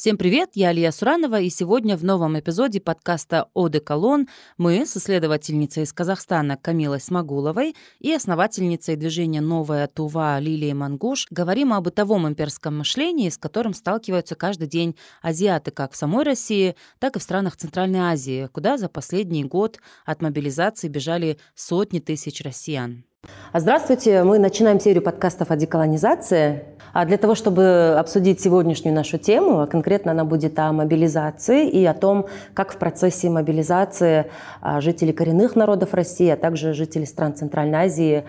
Всем привет, я Алия Суранова, и сегодня в новом эпизоде подкаста «Оде Колон» мы с исследовательницей из Казахстана Камилой Смогуловой и основательницей движения «Новая Тува» Лилией Мангуш говорим о бытовом имперском мышлении, с которым сталкиваются каждый день азиаты как в самой России, так и в странах Центральной Азии, куда за последний год от мобилизации бежали сотни тысяч россиян. Здравствуйте, мы начинаем серию подкастов о деколонизации. А для того, чтобы обсудить сегодняшнюю нашу тему, а конкретно она будет о мобилизации и о том, как в процессе мобилизации а, жители коренных народов России, а также жители стран Центральной Азии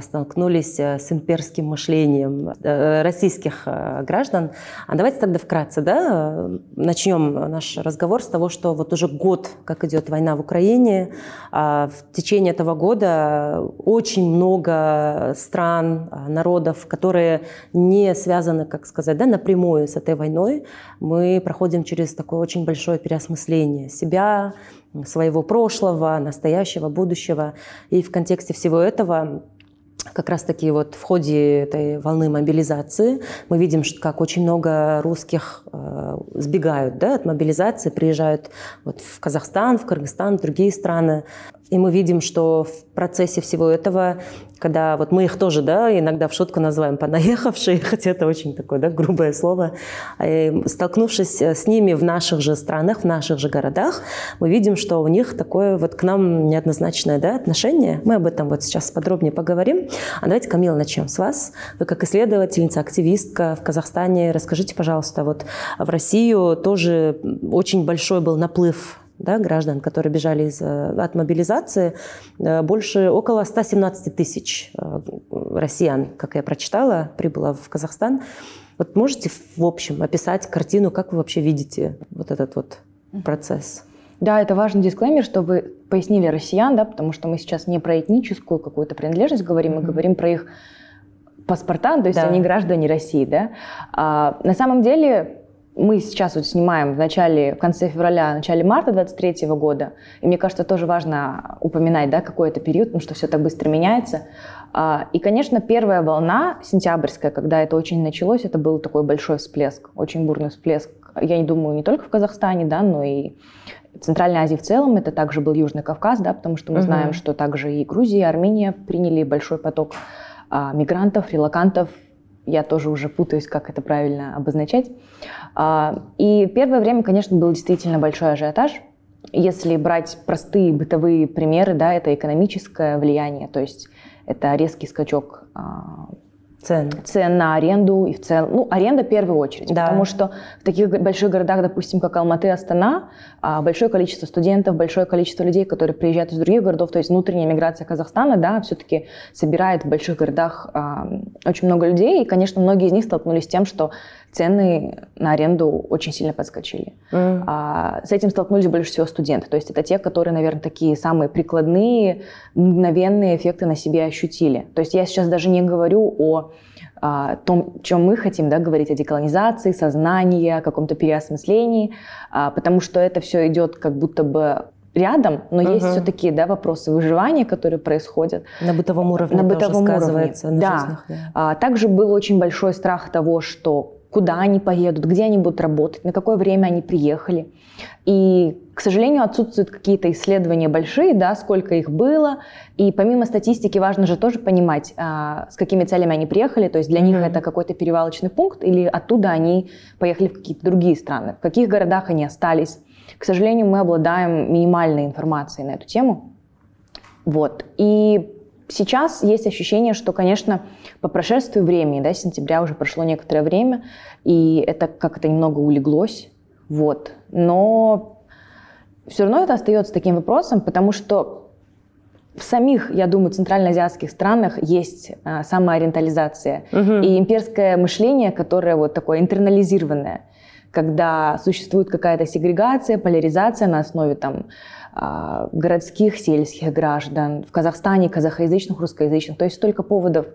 столкнулись э, с имперским мышлением э, российских э, граждан. А давайте тогда вкратце да, начнем наш разговор с того, что вот уже год, как идет война в Украине, в течение этого года очень много стран, народов, которые не связаны, как сказать, да, напрямую с этой войной, мы проходим через такое очень большое переосмысление себя, своего прошлого, настоящего, будущего. И в контексте всего этого как раз-таки вот в ходе этой волны мобилизации мы видим, как очень много русских э, сбегают да, от мобилизации, приезжают вот в Казахстан, в Кыргызстан, в другие страны. И мы видим, что в процессе всего этого, когда вот мы их тоже да, иногда в шутку называем понаехавшие, хотя это очень такое да, грубое слово, столкнувшись с ними в наших же странах, в наших же городах, мы видим, что у них такое вот к нам неоднозначное да, отношение. Мы об этом вот сейчас подробнее поговорим. А давайте, Камила, начнем с вас. Вы как исследовательница, активистка в Казахстане, расскажите, пожалуйста, вот в Россию тоже очень большой был наплыв да, граждан, которые бежали из, э, от мобилизации, э, больше около 117 тысяч э, россиян, как я прочитала, прибыло в Казахстан. Вот можете в общем описать картину, как вы вообще видите вот этот вот процесс? Да, это важный дисклеймер, что вы пояснили россиян, да, потому что мы сейчас не про этническую какую-то принадлежность говорим, mm-hmm. мы говорим про их паспорта, то есть да. они граждане России, да. А, на самом деле мы сейчас вот снимаем в начале, в конце февраля, в начале марта 23 года, и мне кажется, тоже важно упоминать, да, какой это период, потому что все так быстро меняется. А, и, конечно, первая волна сентябрьская, когда это очень началось, это был такой большой всплеск, очень бурный всплеск. Я не думаю, не только в Казахстане, да, но и в Центральной Азии в целом, это также был Южный Кавказ, да, потому что мы угу. знаем, что также и Грузия, и Армения приняли большой поток а, мигрантов, релакантов я тоже уже путаюсь, как это правильно обозначать. А, и первое время, конечно, был действительно большой ажиотаж. Если брать простые бытовые примеры, да, это экономическое влияние, то есть это резкий скачок а, цен. цен на аренду и в целом, ну, аренда в первую очередь, да. потому что в таких больших городах, допустим, как Алматы, Астана, а, большое количество студентов, большое количество людей, которые приезжают из других городов, то есть внутренняя миграция Казахстана, да, все-таки собирает в больших городах очень много людей, и, конечно, многие из них столкнулись с тем, что цены на аренду очень сильно подскочили. Mm. А, с этим столкнулись больше всего студенты. То есть это те, которые, наверное, такие самые прикладные, мгновенные эффекты на себе ощутили. То есть я сейчас даже не говорю о а, том, чем мы хотим да, говорить, о деколонизации, сознании, о каком-то переосмыслении, а, потому что это все идет как будто бы рядом, но угу. есть все-таки да, вопросы выживания, которые происходят. На бытовом уровне на бытовом уровне. На да. Жизнях, да. А, также был очень большой страх того, что куда они поедут, где они будут работать, на какое время они приехали. И, к сожалению, отсутствуют какие-то исследования большие, да, сколько их было. И помимо статистики важно же тоже понимать, а, с какими целями они приехали. То есть для mm-hmm. них это какой-то перевалочный пункт или оттуда они поехали в какие-то другие страны. В каких городах они остались. К сожалению, мы обладаем минимальной информацией на эту тему. Вот. И Сейчас есть ощущение, что, конечно, по прошествии времени, да, сентября уже прошло некоторое время, и это как-то немного улеглось, вот. Но все равно это остается таким вопросом, потому что в самих, я думаю, центральноазиатских странах есть а, самоориентализация угу. и имперское мышление, которое вот такое интернализированное, когда существует какая-то сегрегация, поляризация на основе там городских, сельских граждан, в Казахстане казахоязычных, русскоязычных. То есть столько поводов.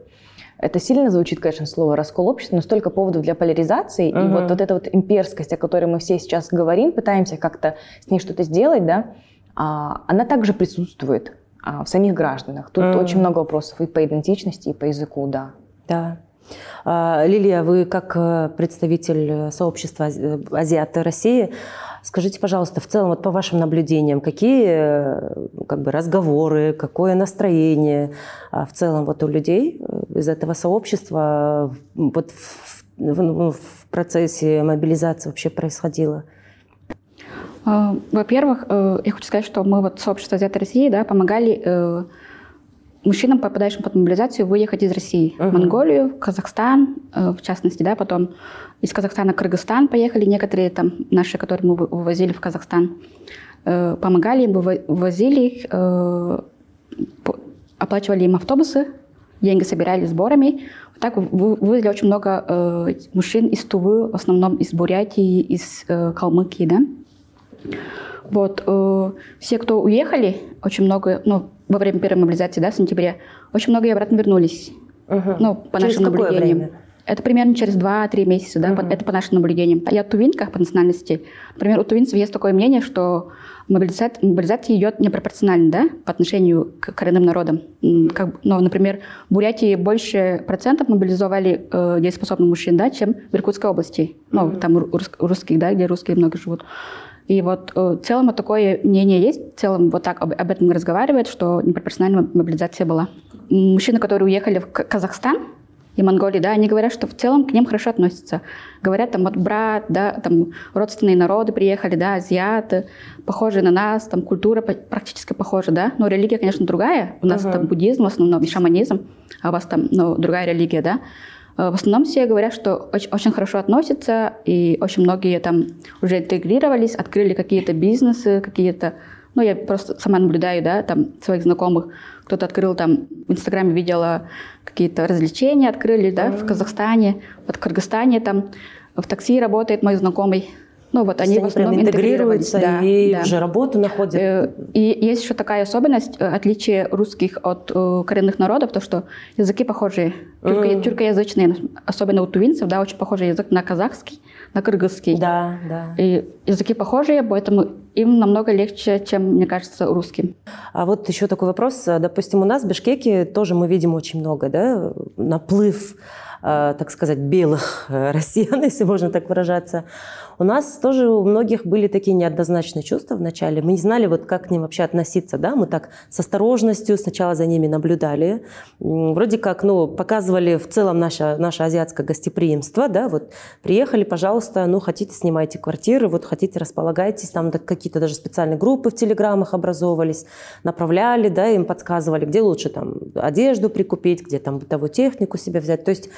Это сильно звучит, конечно, слово «раскол общества», но столько поводов для поляризации. Угу. И вот, вот эта вот имперскость, о которой мы все сейчас говорим, пытаемся как-то с ней что-то сделать, да, а, она также присутствует а, в самих гражданах. Тут угу. очень много вопросов и по идентичности, и по языку, да. Да. А, Лилия, вы как э, представитель сообщества азиаты России, скажите, пожалуйста, в целом, вот по вашим наблюдениям, какие э, как бы, разговоры, какое настроение а, в целом вот у людей из этого сообщества вот в, в, в процессе мобилизации вообще происходило? А, во-первых, э, я хочу сказать, что мы вот сообщество азиаты России да, помогали э, мужчинам, попадающим под мобилизацию, выехать из России uh-huh. в Монголию, в Казахстан, э, в частности, да, потом из Казахстана в Кыргызстан поехали некоторые там наши, которые мы вывозили в Казахстан, помогали им, вывозили их, оплачивали им автобусы, деньги собирали сборами. Вот так вывезли очень много мужчин из Тувы, в основном из Бурятии, из Калмыкии, да. Вот, э, все, кто уехали, очень много, ну, во время первой мобилизации, да, в сентябре, очень много и обратно вернулись. Угу. Ну, по через нашим наблюдениям. Время? Это примерно через 2-3 месяца, да, угу. это по нашим наблюдениям. Я тувинка по национальности. Например, у тувинцев есть такое мнение, что мобилизация, мобилизация идет непропорционально, да, по отношению к коренным народам. Как, ну, например, в Бурятии больше процентов мобилизовали э, дееспособных мужчин, да, чем в Иркутской области. Ну, угу. там рус, русских, да, где русские много живут. И вот э, в целом вот такое мнение есть, в целом вот так об, об этом разговаривают, что непропорциональная мобилизация была. Мужчины, которые уехали в Казахстан и Монголию, да, они говорят, что в целом к ним хорошо относятся. Говорят, там вот брат, да, там родственные народы приехали, да, азиаты, похожие на нас, там культура практически похожа, да, но религия, конечно, другая. У нас uh-huh. там буддизм в основном и шаманизм, а у вас там, ну, другая религия, да. Э, в основном все говорят, что очень, очень хорошо относятся, и очень многие там уже интегрировались, открыли какие-то бизнесы, какие-то... Ну, я просто сама наблюдаю, да, там своих знакомых. Кто-то открыл там, в Инстаграме видела какие-то развлечения, открыли, да, mm-hmm. в Казахстане, вот в Кыргызстане там в такси работает мой знакомый, ну вот они, они в основном интегрируются да, и да. уже работу находят. Э, и есть еще такая особенность, э, отличие русских от э, коренных народов, то что языки похожие. Тюрко, mm. Тюркоязычные, особенно у тувинцев, да, очень похожий язык на казахский, на кыргызский. Да, да. И языки похожие, поэтому им намного легче, чем, мне кажется, русским. А вот еще такой вопрос. Допустим, у нас в Бишкеке тоже мы видим очень много, да, наплыв так сказать, белых россиян, если можно так выражаться. У нас тоже у многих были такие неоднозначные чувства в начале. Мы не знали, вот как к ним вообще относиться. Да? Мы так с осторожностью сначала за ними наблюдали. Вроде как ну, показывали в целом наше, наше азиатское гостеприимство. Да? Вот приехали, пожалуйста, ну хотите, снимайте квартиры, вот хотите, располагайтесь. Там какие-то даже специальные группы в телеграммах образовывались. Направляли, да, им подсказывали, где лучше там одежду прикупить, где там бытовую технику себе взять. То есть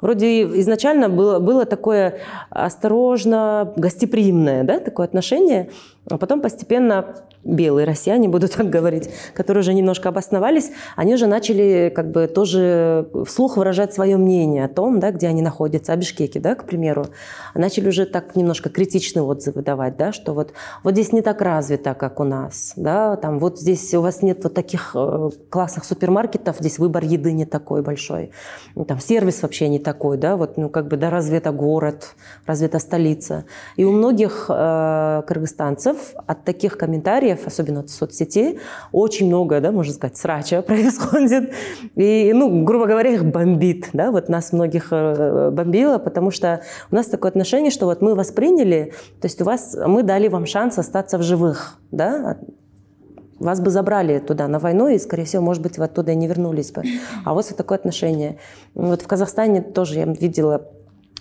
Вроде изначально было, было такое осторожно, гостеприимное да, такое отношение, а потом постепенно белые россияне, буду так говорить, которые уже немножко обосновались, они уже начали как бы тоже вслух выражать свое мнение о том, да, где они находятся, о Бишкеке, да, к примеру. Начали уже так немножко критичные отзывы давать, да, что вот, вот здесь не так развито, как у нас, да, там вот здесь у вас нет вот таких э, классных супермаркетов, здесь выбор еды не такой большой, там сервис вообще не такой, да, вот, ну, как бы, да, разве это город, разве это столица. И у многих э, кыргызстанцев от таких комментариев, особенно от соцсетей, очень много, да, можно сказать, срача происходит. И, ну, грубо говоря, их бомбит. Да? Вот нас многих э, бомбило, потому что у нас такое отношение, что вот мы восприняли, то есть у вас, мы дали вам шанс остаться в живых, да, вас бы забрали туда на войну, и, скорее всего, может быть, вы оттуда и не вернулись бы. А вот такое отношение. Вот в Казахстане тоже я видела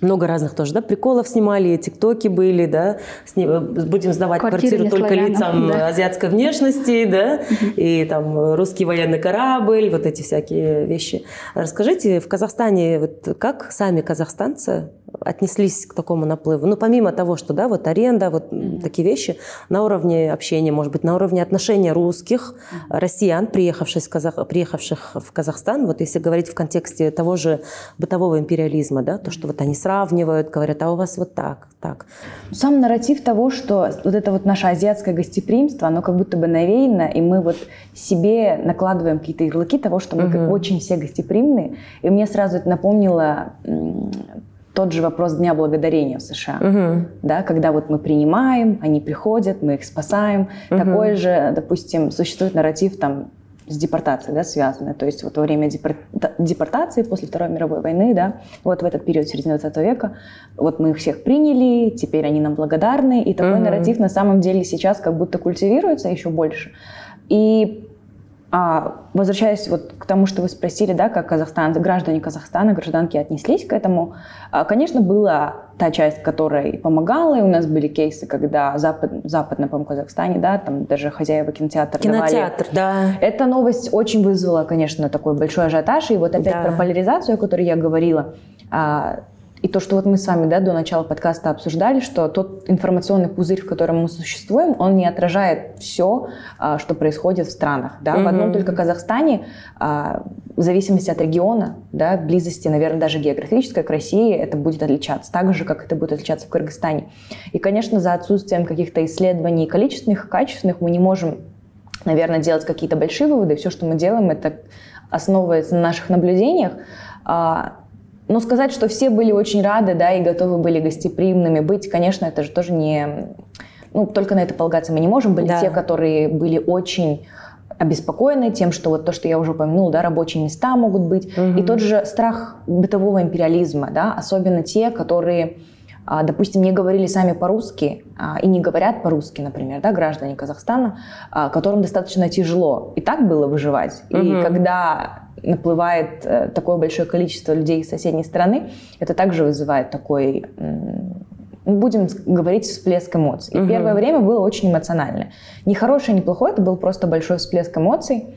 много разных тоже, да, приколов снимали, тиктоки были, да, Сни... будем сдавать Квартиры квартиру только лицам да. азиатской внешности, да, и там русский военный корабль, вот эти всякие вещи. Расскажите, в Казахстане вот как сами казахстанцы отнеслись к такому наплыву? Ну, помимо того, что, да, вот аренда, вот mm-hmm. такие вещи, на уровне общения, может быть, на уровне отношения русских, mm-hmm. россиян, приехавших, в Казах... приехавших в Казахстан, вот если говорить в контексте того же бытового империализма, да, то, что вот они сравнивают, говорят, а у вас вот так, так. Сам нарратив того, что вот это вот наше азиатское гостеприимство, оно как будто бы навеяно, и мы вот себе накладываем какие-то ярлыки того, что мы mm-hmm. очень все гостеприимные. И мне сразу это напомнило тот же вопрос Дня Благодарения в США, угу. да, когда вот мы принимаем, они приходят, мы их спасаем. Угу. Такой же, допустим, существует нарратив там с депортацией, да, связаны. То есть вот во время депортации после Второй мировой войны, да, вот в этот период середины 20 века, вот мы их всех приняли, теперь они нам благодарны, и такой mm-hmm. нарратив на самом деле сейчас как будто культивируется еще больше. И а, возвращаясь вот к тому, что вы спросили, да, как Казахстан, граждане Казахстана, гражданки отнеслись к этому, а, конечно, была та часть, которая помогала, и у нас были кейсы, когда запад, западно, по Казахстане, да, там даже хозяева кинотеатра Кинотеатр, давали. да. Эта новость очень вызвала, конечно, такой большой ажиотаж, и вот опять да. про поляризацию, о которой я говорила, а, и то, что вот мы с вами да, до начала подкаста обсуждали, что тот информационный пузырь, в котором мы существуем, он не отражает все, а, что происходит в странах. Да? Mm-hmm. В одном только Казахстане, а, в зависимости от региона, да, близости, наверное, даже географической к России, это будет отличаться, так же, как это будет отличаться в Кыргызстане. И, конечно, за отсутствием каких-то исследований количественных и качественных мы не можем, наверное, делать какие-то большие выводы. Все, что мы делаем, это основывается на наших наблюдениях. А, но сказать, что все были очень рады, да, и готовы были гостеприимными быть, конечно, это же тоже не... Ну, только на это полагаться мы не можем. Были да. те, которые были очень обеспокоены тем, что вот то, что я уже упомянула, да, рабочие места могут быть. Угу. И тот же страх бытового империализма, да, особенно те, которые а, допустим, не говорили сами по-русски а, и не говорят по-русски, например, да, граждане Казахстана, а, которым достаточно тяжело и так было выживать. Угу. И когда наплывает э, такое большое количество людей из соседней страны, это также вызывает такой будем говорить, всплеск эмоций. И угу. первое время было очень эмоционально. Не хорошее, не плохое, это был просто большой всплеск эмоций.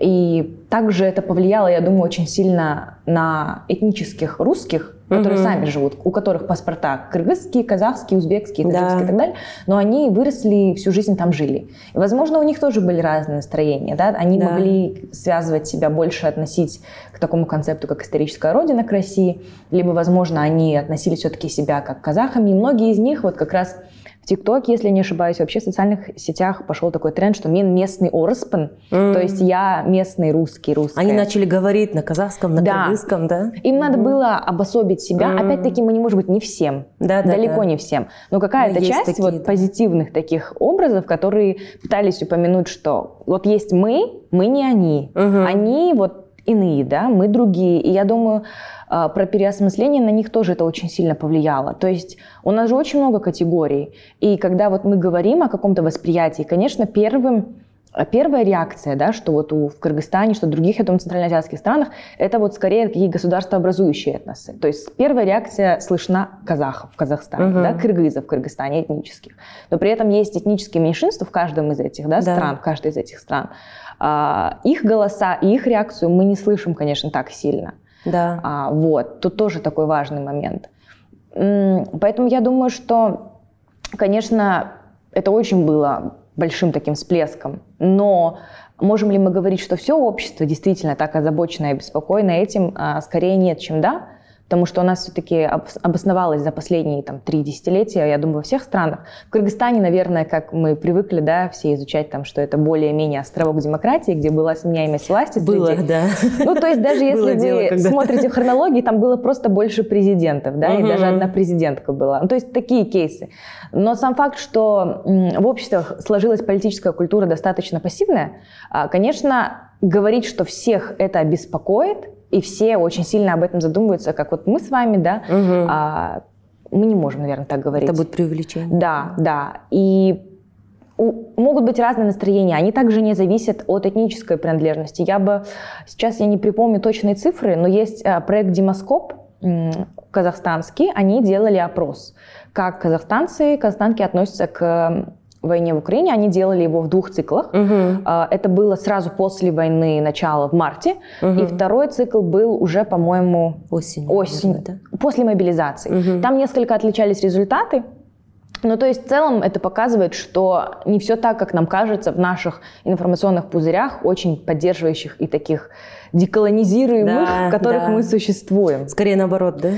И также это повлияло, я думаю, очень сильно на этнических русских, которые mm сами живут, у которых паспорта кыргызские, казахские, узбекские, таджикские да. и так далее, но они выросли всю жизнь там жили. И, возможно, у них тоже были разные настроения, да, они да. могли связывать себя больше, относить к такому концепту, как историческая родина к России, либо, возможно, они относили все-таки себя как казахами, и многие из них вот как раз ТикТок, если не ошибаюсь, вообще в социальных сетях пошел такой тренд, что мен местный орспен, mm. то есть я местный русский, русский. Они начали говорить на казахском, на да. кыргызском, да? Им mm. надо было обособить себя. Mm. Опять-таки мы не можем быть не всем, да, далеко да. не всем, но какая-то но часть такие, вот да. позитивных таких образов, которые пытались упомянуть, что вот есть мы, мы не они, mm-hmm. они вот иные, да, мы другие. И я думаю, про переосмысление на них тоже это очень сильно повлияло. То есть у нас же очень много категорий. И когда вот мы говорим о каком-то восприятии, конечно, первым Первая реакция, да, что вот у, в Кыргызстане, что в других, я думаю, центральноазиатских странах, это вот скорее такие государствообразующие этносы. То есть первая реакция слышна казахов в Казахстане, uh-huh. да, кыргызов в Кыргызстане этнических. Но при этом есть этнические меньшинства в каждом из этих да, да. стран, в каждой из этих стран. А, их голоса и их реакцию мы не слышим, конечно, так сильно. Да. А, вот, тут тоже такой важный момент. Поэтому я думаю, что, конечно, это очень было большим таким всплеском, но можем ли мы говорить, что все общество действительно так озабочено и обеспокоено этим? А, скорее нет, чем да потому что у нас все-таки обосновалось за последние там, три десятилетия, я думаю, во всех странах. В Кыргызстане, наверное, как мы привыкли, да, все изучать там, что это более-менее островок демократии, где была сменяемость власти. Было, среди... да. Ну, то есть даже если вы смотрите в хронологии, там было просто больше президентов, да, и даже одна президентка была. Ну, то есть такие кейсы. Но сам факт, что в обществах сложилась политическая культура достаточно пассивная, а, конечно, говорить, что всех это беспокоит, и все очень сильно об этом задумываются, как вот мы с вами, да, угу. а, мы не можем, наверное, так говорить. Это будет преувеличение. Да, да. И у, могут быть разные настроения, они также не зависят от этнической принадлежности. Я бы, сейчас я не припомню точные цифры, но есть а, проект «Демоскоп», казахстанский, они делали опрос, как казахстанцы, казахстанки относятся к войне в Украине. Они делали его в двух циклах. Угу. Это было сразу после войны, начало в марте. Угу. И второй цикл был уже, по-моему, осень. осень наверное, да? После мобилизации. Угу. Там несколько отличались результаты. Ну, то есть в целом это показывает, что не все так, как нам кажется в наших информационных пузырях, очень поддерживающих и таких деколонизируемых, да, в которых да. мы существуем. Скорее наоборот, да?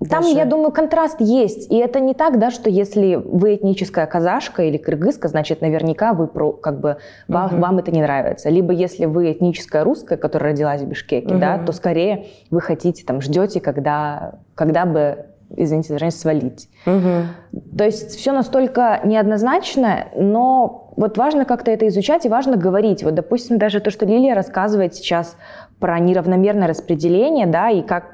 Там, Даже... я думаю, контраст есть. И это не так, да, что если вы этническая казашка или кыргызка, значит, наверняка вы про, как бы, вам, угу. вам это не нравится. Либо если вы этническая русская, которая родилась в Бишкеке, угу. да, то скорее вы хотите, там, ждете, когда, когда бы извините за свалить. Угу. То есть все настолько неоднозначно, но вот важно как-то это изучать и важно говорить. Вот, допустим, даже то, что Лилия рассказывает сейчас про неравномерное распределение, да, и как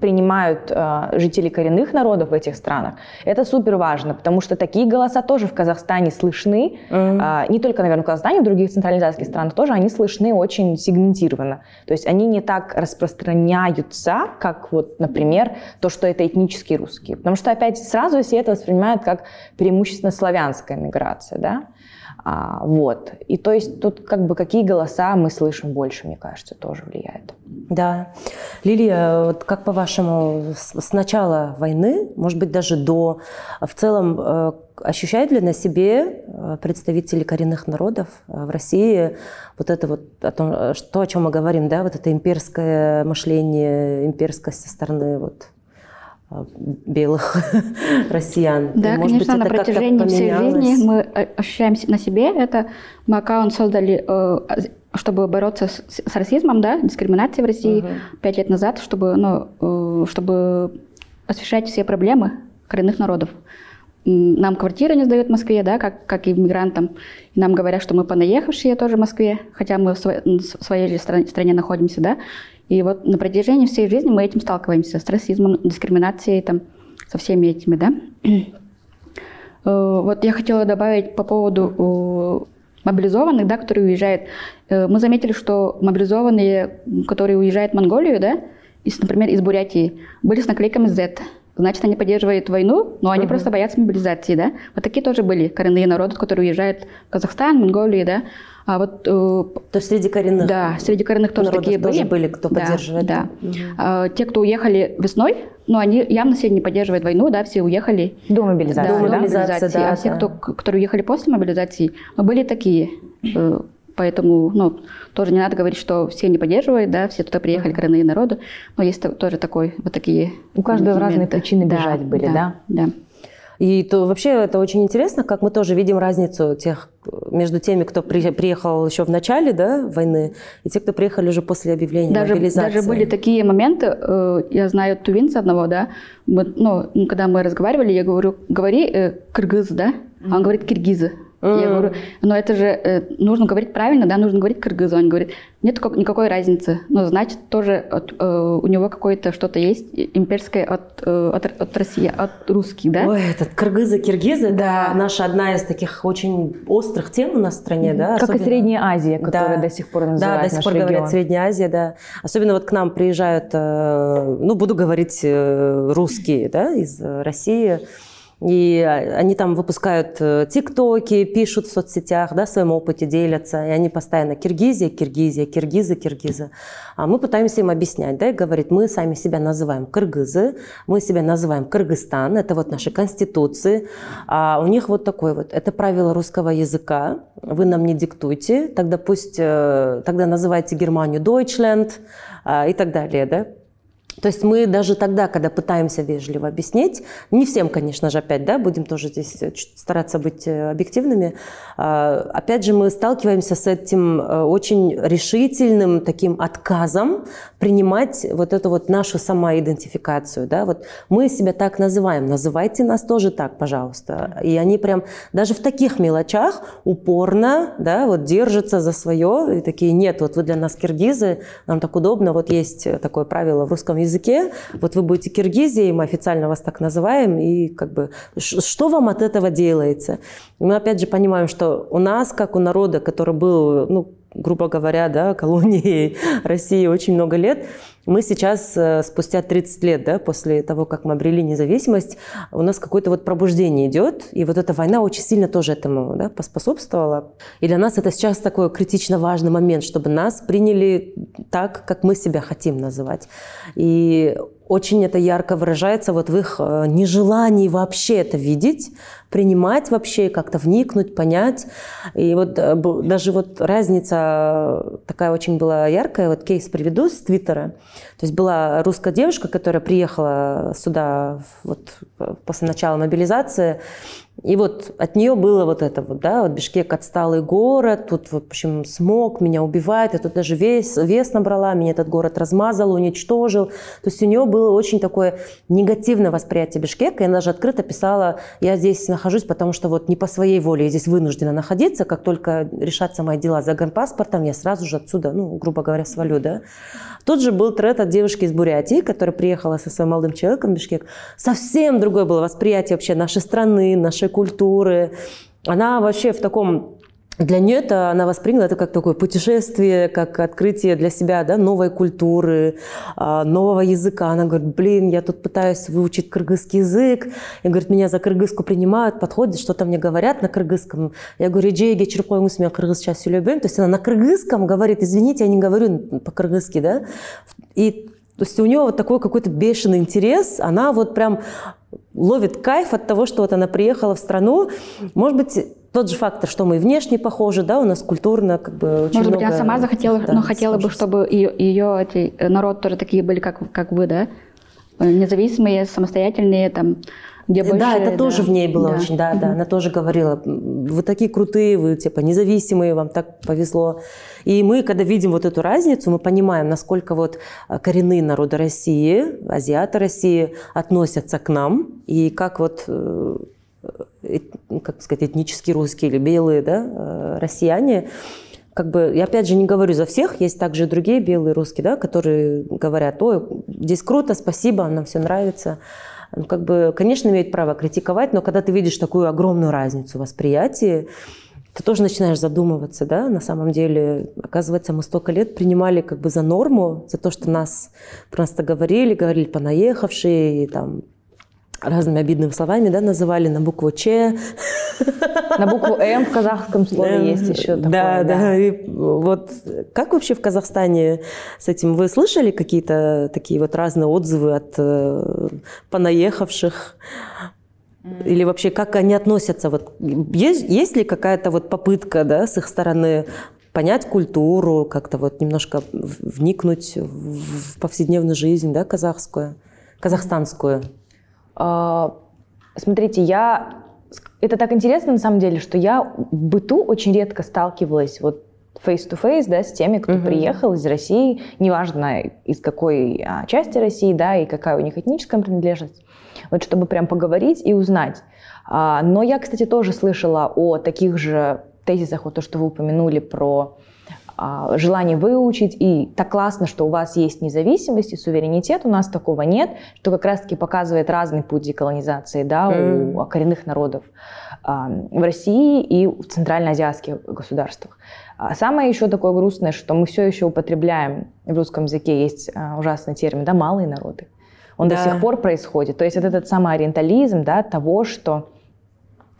принимают э, жители коренных народов в этих странах, это супер важно, потому что такие голоса тоже в Казахстане слышны, mm-hmm. э, не только, наверное, в Казахстане, в других центральноазиатских странах тоже, они слышны очень сегментированно. То есть они не так распространяются, как вот, например, то, что это этнические русские. Потому что, опять, сразу все это воспринимают как преимущественно славянская миграция, да? А, вот. И то есть тут как бы какие голоса мы слышим больше, мне кажется, тоже влияет. Да. Лилия, вот как по-вашему, с начала войны, может быть, даже до, в целом, э, ощущают ли на себе э, представители коренных народов э, в России вот это вот, о том, что, о чем мы говорим, да, вот это имперское мышление, имперскость со стороны вот белых россиян. Да, и, может конечно, быть, на протяжении всей жизни мы э, ощущаем на себе это. Мы аккаунт создали, э, чтобы бороться с, с расизмом, да, дискриминацией в России пять лет назад, чтобы, ну, чтобы освещать все проблемы коренных народов. Нам квартиры не сдают в Москве, да, как, как и иммигрантам. И нам говорят, что мы понаехавшие тоже в Москве, хотя мы в, своей, в своей же стране, стране находимся, да. И вот на протяжении всей жизни мы этим сталкиваемся, с расизмом, дискриминацией, там, со всеми этими, да. Э, вот я хотела добавить по поводу э, мобилизованных, да, которые уезжают. Э, мы заметили, что мобилизованные, которые уезжают в Монголию, да, из, например, из Бурятии, были с наклейками Z. Значит, они поддерживают войну, но они uh-huh. просто боятся мобилизации, да. Вот такие тоже были коренные народы, которые уезжают в Казахстан, Монголию, да. А вот, э, То есть среди коренных? Да, среди коренных тоже такие тоже были. были, кто да, поддерживает? Да. Угу. А, те, кто уехали весной, ну, они явно все не поддерживают войну, да, все уехали. До мобилизации. Да, до мобилизации, да. А да. все, кто, которые уехали после мобилизации, ну, были такие. Э, поэтому, ну, тоже не надо говорить, что все не поддерживают, да, все туда приехали, коренные народы. Но есть тоже такой, вот такие У каждого моменты. разные причины бежать да, были, да? Да, да. И то вообще это очень интересно, как мы тоже видим разницу тех, между теми, кто при, приехал еще в начале да, войны, и те, кто приехали уже после объявления даже, мобилизации. Даже были такие моменты, э, я знаю тувинца одного, да, мы, ну, когда мы разговаривали, я говорю, говори э, кыргыз, да, а он говорит киргизы. Mm. Я говорю, но это же э, нужно говорить правильно, да, нужно говорить кыргыз. Он говорит, нет никакой разницы. Но значит, тоже от, э, у него какое-то что-то есть имперское от, э, от, от России, от русских, да? Ой, этот кыргызы, киргизы, да. наша одна из таких очень острых тем у нас в стране, да. Как особенно... и Средняя Азия, которая да. до сих пор называют Да, до сих пор регион. говорят Средняя Азия, да. Особенно вот к нам приезжают, э, ну, буду говорить э, русские, да, из России, и они там выпускают э, тиктоки, пишут в соцсетях, да, в своем опыте делятся. И они постоянно Киргизия, Киргизия, Киргизы, Киргизы. А мы пытаемся им объяснять, да, и говорить, мы сами себя называем кыргызы, мы себя называем Кыргызстан, это вот наши конституции. А у них вот такой вот, это правило русского языка, вы нам не диктуйте, тогда пусть, э, тогда называйте Германию Deutschland а, и так далее, да. То есть мы даже тогда, когда пытаемся вежливо объяснить, не всем, конечно же, опять, да, будем тоже здесь э, стараться быть э, объективными, а, опять же мы сталкиваемся с этим э, очень решительным таким отказом принимать вот эту вот нашу самоидентификацию, да, вот мы себя так называем, называйте нас тоже так, пожалуйста. И они прям даже в таких мелочах упорно, да, вот держатся за свое и такие, нет, вот вы для нас киргизы, нам так удобно, вот есть такое правило в русском языке, языке, вот вы будете Киргизией, мы официально вас так называем, и как бы что вам от этого делается? Мы опять же понимаем, что у нас, как у народа, который был, ну, грубо говоря, да, колонией России очень много лет, мы сейчас, э, спустя 30 лет, да, после того, как мы обрели независимость, у нас какое-то вот пробуждение идет, и вот эта война очень сильно тоже этому да, поспособствовала. И для нас это сейчас такой критично важный момент, чтобы нас приняли так, как мы себя хотим называть. И очень это ярко выражается вот в их э, нежелании вообще это видеть, принимать вообще, как-то вникнуть, понять. И вот э, даже вот разница такая очень была яркая, вот кейс приведу с Твиттера. То есть была русская девушка, которая приехала сюда вот после начала мобилизации, И вот от нее было вот это вот, да, вот Бишкек отсталый город, тут, в общем, смог, меня убивает, я тут даже вес, вес набрала, меня этот город размазал, уничтожил. То есть у нее было очень такое негативное восприятие Бишкека, и она даже открыто писала, я здесь нахожусь, потому что вот не по своей воле, я здесь вынуждена находиться, как только решатся мои дела за загранпаспортом, я сразу же отсюда, ну, грубо говоря, свалю, да. Тут же был тред от девушки из Бурятии, которая приехала со своим молодым человеком в Бишкек. Совсем другое было восприятие вообще нашей страны, нашей культуры. Она вообще в таком для нее это она восприняла это как такое путешествие, как открытие для себя да, новой культуры, а, нового языка. Она говорит, блин, я тут пытаюсь выучить кыргызский язык. И говорит, меня за кыргызку принимают, подходят, что-то мне говорят на кыргызском. Я говорю, джейге чиркоймус меня кыргызча сөйлебем. То есть она на кыргызском говорит, извините, я не говорю по-кыргызски, да. И то есть у нее вот такой какой-то бешеный интерес, она вот прям ловит кайф от того, что вот она приехала в страну. Может быть, тот же фактор, что мы внешне похожи, да, у нас культурно как бы очень Может много... быть, она сама захотела, да, но хотела бы, чтобы ее, ее эти, э, народ тоже такие были, как, как вы, да? Э, независимые, самостоятельные, там, где больше... Да, это да. тоже в ней было да. очень, да, да. Она тоже говорила, вы такие крутые, вы типа независимые, вам так повезло. И мы, когда видим вот эту разницу, мы понимаем, насколько вот э, коренные народы России, азиаты России относятся к нам, и как вот как сказать, этнически русские или белые да, э, россияне, как бы, я опять же не говорю за всех, есть также другие белые русские, да, которые говорят, ой, здесь круто, спасибо, нам все нравится. Ну, как бы, конечно, имеют право критиковать, но когда ты видишь такую огромную разницу восприятия, ты тоже начинаешь задумываться, да, на самом деле, оказывается, мы столько лет принимали как бы за норму, за то, что нас просто говорили, говорили понаехавшие, и там разными обидными словами, да, называли на букву Ч. На букву М в казахском слове есть еще такое. Да, да. И вот как вообще в Казахстане с этим? Вы слышали какие-то такие вот разные отзывы от э, понаехавших? Или вообще как они относятся? Вот есть, есть ли какая-то вот попытка, да, с их стороны понять культуру, как-то вот немножко вникнуть в повседневную жизнь, да, казахскую, казахстанскую? А, смотрите, я... Это так интересно на самом деле, что я в быту очень редко сталкивалась вот face-to-face, да, с теми, кто uh-huh. приехал из России, неважно из какой а, части России, да, и какая у них этническая принадлежность, вот чтобы прям поговорить и узнать. А, но я, кстати, тоже слышала о таких же тезисах, вот то, что вы упомянули про а, желание выучить, и так классно, что у вас есть независимость и суверенитет, у нас такого нет, что как раз-таки показывает разный путь деколонизации да, mm. у коренных народов а, в России и в центральноазиатских государствах. А самое еще такое грустное, что мы все еще употребляем в русском языке, есть ужасный термин, да, малые народы. Он да. до сих пор происходит. То есть вот этот самый ориентализм да, того, что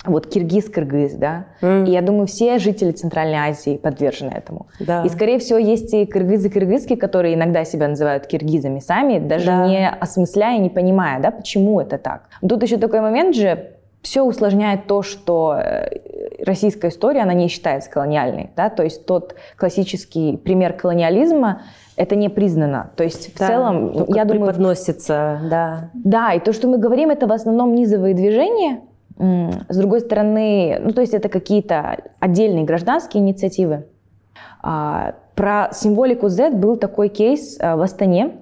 вот киргиз-кыргыз, да, mm. и я думаю, все жители Центральной Азии подвержены этому. Да. И, скорее всего, есть и кыргызы-кыргызки, которые иногда себя называют киргизами сами, даже да. не осмысляя, не понимая, да, почему это так. Тут еще такой момент же, все усложняет то, что э, российская история, она не считается колониальной, да, то есть тот классический пример колониализма, это не признано. То есть в да, целом, то, я думаю... подносится, да. Да, и то, что мы говорим, это в основном низовые движения, с другой стороны, ну то есть это какие-то отдельные гражданские инициативы. А, про символику Z был такой кейс а, в Астане,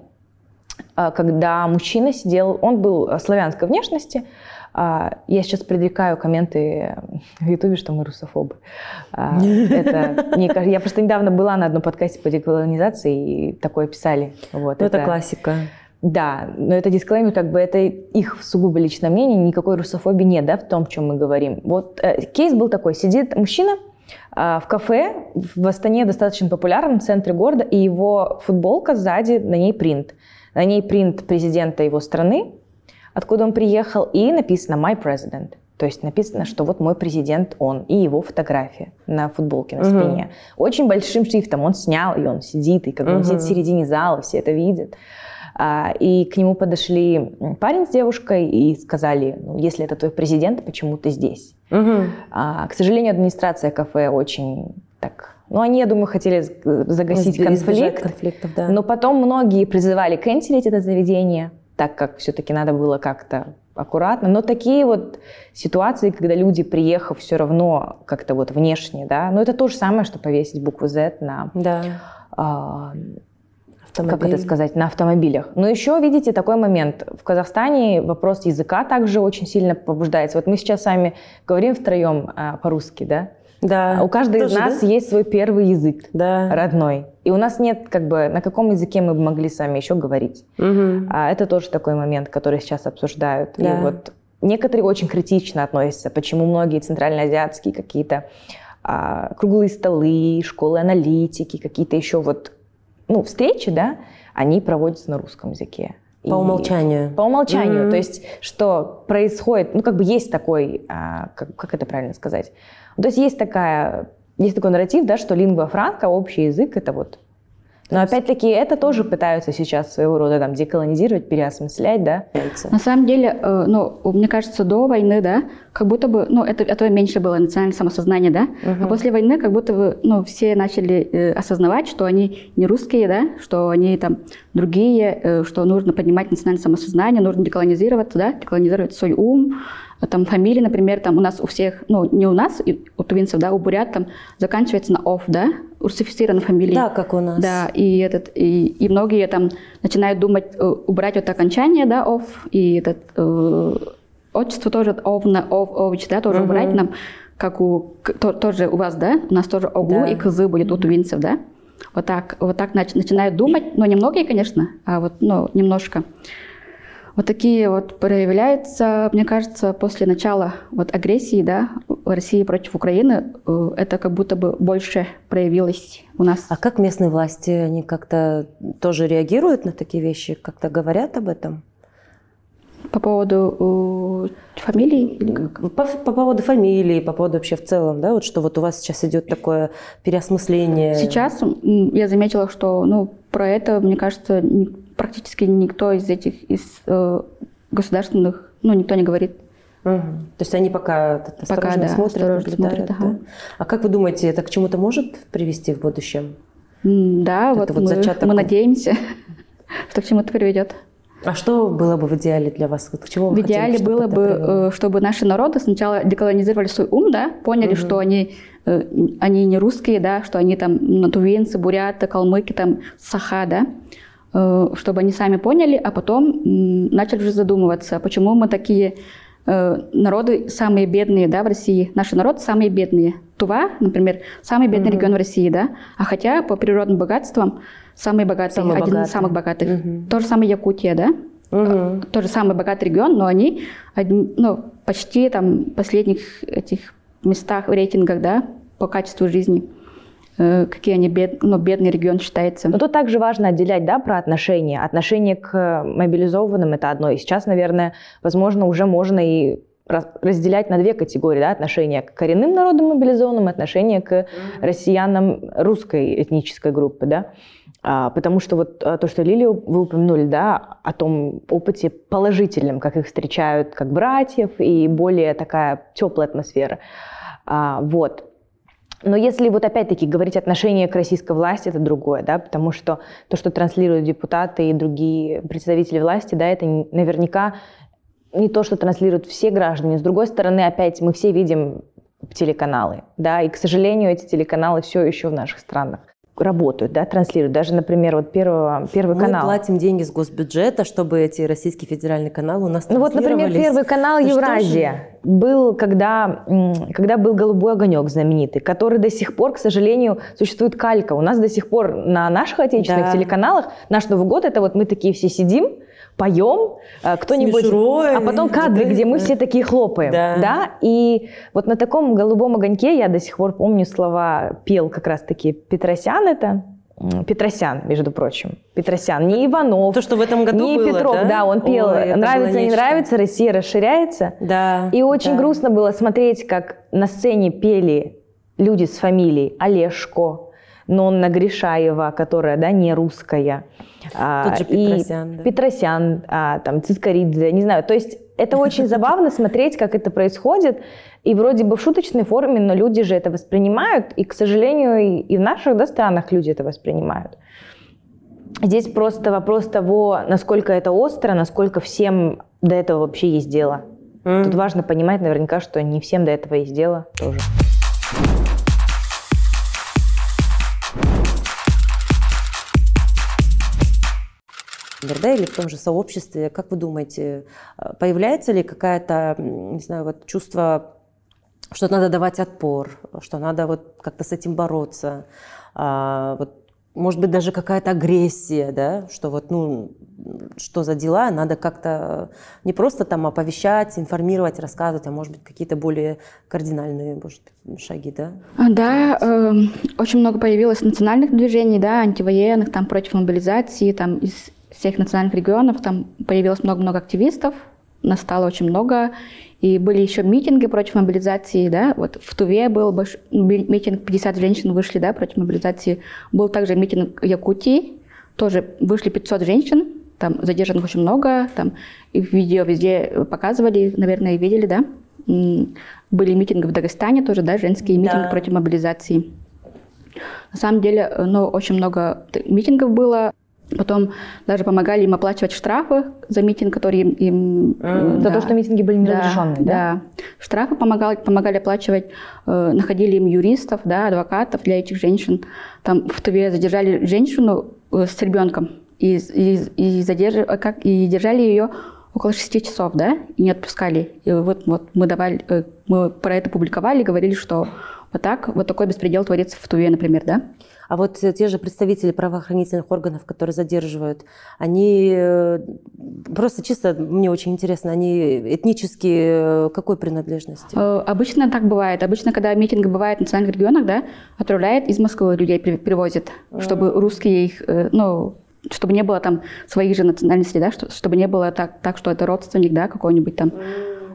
а, когда мужчина сидел, он был славянской внешности, я сейчас предрекаю комменты в Ютубе, что мы русофобы. Это, мне, я просто недавно была на одном подкасте по деколонизации и такое писали. Вот, ну, это, это классика. Да, но это дисклеймер, как бы это их сугубо личное мнение, никакой русофобии нет, да, в том, о чем мы говорим. Вот э, кейс был такой, сидит мужчина э, в кафе в Астане, достаточно популярном, в центре города, и его футболка сзади, на ней принт. На ней принт президента его страны, откуда он приехал, и написано «My President». То есть написано, что вот мой президент он, и его фотография на футболке, на спине. Угу. Очень большим шрифтом он снял, и он сидит, и как бы угу. он сидит в середине зала, все это видят. А, и к нему подошли парень с девушкой и сказали, ну, если это твой президент, почему ты здесь? Угу. К сожалению, администрация кафе очень так ну, они, я думаю, хотели загасить конфликт. да. Но потом многие призывали кэнселить это заведение, так как все-таки надо было как-то аккуратно. Но такие вот ситуации, когда люди, приехав все равно как-то вот внешне, да, ну это то же самое, что повесить букву Z на... Да. А, как это сказать, на автомобилях. Но еще, видите, такой момент. В Казахстане вопрос языка также очень сильно побуждается. Вот мы сейчас с вами говорим втроем а, по-русски, да? Да. А у каждого из нас да? есть свой первый язык да. родной. И у нас нет, как бы, на каком языке мы бы могли с вами еще говорить. Угу. А это тоже такой момент, который сейчас обсуждают. Да. И вот некоторые очень критично относятся, почему многие центральноазиатские какие-то а, круглые столы, школы аналитики, какие-то еще вот ну, встречи, да, они проводятся на русском языке. По умолчанию. По умолчанию. Mm-hmm. То есть, что происходит, ну, как бы есть такой, а, как, как это правильно сказать? То есть есть такая, есть такой нарратив, да, что лингва франка, общий язык, это вот но опять-таки это тоже пытаются сейчас своего рода там деколонизировать, переосмыслять, да? На самом деле, э, ну, мне кажется, до войны, да, как будто бы, ну, это, этого меньше было национальное самосознание, да, угу. а после войны как будто бы, ну, все начали э, осознавать, что они не русские, да, что они там другие, э, что нужно поднимать национальное самосознание, нужно деколонизироваться, да, деколонизировать свой ум, там фамилии, например, там у нас у всех, ну, не у нас, у тувинцев, да, у бурят там заканчивается на «ов», да, русифицированные фамилии. Да, как у нас. Да, и, этот, и, и многие там начинают думать э, убрать вот окончание, да, «ов», и этот, э, отчество тоже «ов» на «ов», «ович», да, тоже угу. убрать нам, как у, то, тоже у вас, да, у нас тоже «огу» да. и «кызы» будет у тувинцев, да. Вот так, вот так нач, начинают думать, но не многие, конечно, а вот, ну, немножко. Вот такие вот проявляются, мне кажется, после начала вот агрессии, да, России против Украины, э, это как будто бы больше проявилось у нас. А как местные власти, они как-то тоже реагируют на такие вещи, как-то говорят об этом? По поводу э, фамилий? По, по поводу фамилии, по поводу вообще в целом, да, вот что вот у вас сейчас идет такое переосмысление. Сейчас я заметила, что, ну, про это, мне кажется, практически никто из этих из э, государственных, ну, никто не говорит. Угу. То есть они пока пока, да, смотрят. Смотрят, ага. да? А как вы думаете, это к чему-то может привести в будущем? Да, это вот, вот мы, зачаток... мы надеемся, что к чему-то приведет. А что было бы в идеале для вас? К чему в идеале хотели, было бы, привело? Э, чтобы наши народы сначала деколонизировали свой ум, да, поняли, угу. что они, э, они не русские, да, что они там натувенцы, буряты, калмыки, там, саха, да, чтобы они сами поняли, а потом начали уже задумываться, почему мы такие э, народы самые бедные да, в России. Наши народы самые бедные. Тува, например, самый бедный mm-hmm. регион в России, да, а хотя по природным богатствам самый богатый, самый один богатый. из самых богатых. Mm-hmm. То же самое Якутия, да, угу. тоже самый богатый регион, но они одни, ну, почти там последних этих местах в рейтингах, да, по качеству жизни. Э, какие они бед, ну, бедный регион считается. Но тут также важно отделять да, про отношения. Отношение к мобилизованным – это одно. И сейчас, наверное, возможно, уже можно и разделять на две категории. Да, отношение к коренным народам мобилизованным, отношение к россиянам русской этнической группы. Да. А, потому что вот а, то, что Лилию вы упомянули, да, о том опыте положительном, как их встречают как братьев, и более такая теплая атмосфера. А, вот. Но если вот опять-таки говорить отношение к российской власти, это другое, да, потому что то, что транслируют депутаты и другие представители власти, да, это наверняка не то, что транслируют все граждане. С другой стороны, опять мы все видим телеканалы, да, и, к сожалению, эти телеканалы все еще в наших странах работают, да, транслируют. Даже, например, вот первого, первый Мы канал. Мы платим деньги с госбюджета, чтобы эти российские федеральные каналы у нас Ну вот, например, первый канал Евразия был, когда, когда был «Голубой огонек» знаменитый, который до сих пор, к сожалению, существует калька. У нас до сих пор на наших отечественных да. телеканалах наш Новый год, это вот мы такие все сидим, поем, э, кто-нибудь, а потом кадры, где мы все такие хлопаем, да. да, и вот на таком голубом огоньке я до сих пор помню слова пел как раз-таки Петросян это, Петросян, между прочим. Петросян, не Иванов. То, что в этом году не было, Петров, да? да, он пел Ой, «Нравится, не нравится, Россия расширяется». Да. И очень да. грустно было смотреть, как на сцене пели люди с фамилией Олешко, Нонна Гришаева, которая, да, не русская. А, Тот же Петросян, и да. Петросян, а, там, Цискоридзе, не знаю. То есть это очень забавно смотреть, как это происходит. И вроде бы в шуточной форме, но люди же это воспринимают. И, к сожалению, и в наших да, странах люди это воспринимают. Здесь просто вопрос того, насколько это остро, насколько всем до этого вообще есть дело. Mm. Тут важно понимать наверняка, что не всем до этого есть дело тоже. Да, или в том же сообществе, как вы думаете, э, появляется ли какая-то, не знаю, вот чувство, что надо давать отпор, что надо вот как-то с этим бороться, а, вот может быть, даже какая-то агрессия, да, что вот, ну, что за дела, надо как-то не просто там оповещать, информировать, рассказывать, а может быть, какие-то более кардинальные, может быть, шаги, да? А, да, э, очень много появилось национальных движений, да, антивоенных, там, против мобилизации, там, из всех национальных регионов, там появилось много-много активистов, нас стало очень много, и были еще митинги против мобилизации, да, вот в Туве был больш... митинг, 50 женщин вышли, да, против мобилизации. Был также митинг в Якутии, тоже вышли 500 женщин, там задержанных очень много, там и видео везде показывали, наверное, видели, да. Были митинги в Дагестане тоже, да, женские митинги да. против мобилизации. На самом деле, ну, очень много митингов было, Потом даже помогали им оплачивать штрафы за митинг, который им... им mm, за да. то, что митинги были неразрешенные, да? Да. да. Штрафы помогали, помогали оплачивать, э, находили им юристов, да, адвокатов для этих женщин. Там в Туве задержали женщину э, с ребенком и, и, и, задерж... Э, как, и держали ее около шести часов, да, и не отпускали. И вот, вот мы давали, э, мы про это публиковали, говорили, что вот так, вот такой беспредел творится в Туве, например, да. А вот те же представители правоохранительных органов, которые задерживают, они э, просто чисто, мне очень интересно, они этнически э, какой принадлежности? Э, обычно так бывает. Обычно, когда митинг бывает в национальных регионах, да, отправляет из Москвы людей, привозят, чтобы русские их, ну, чтобы не было там своих же национальностей, да, чтобы не было так, так что это родственник, да, какой-нибудь там.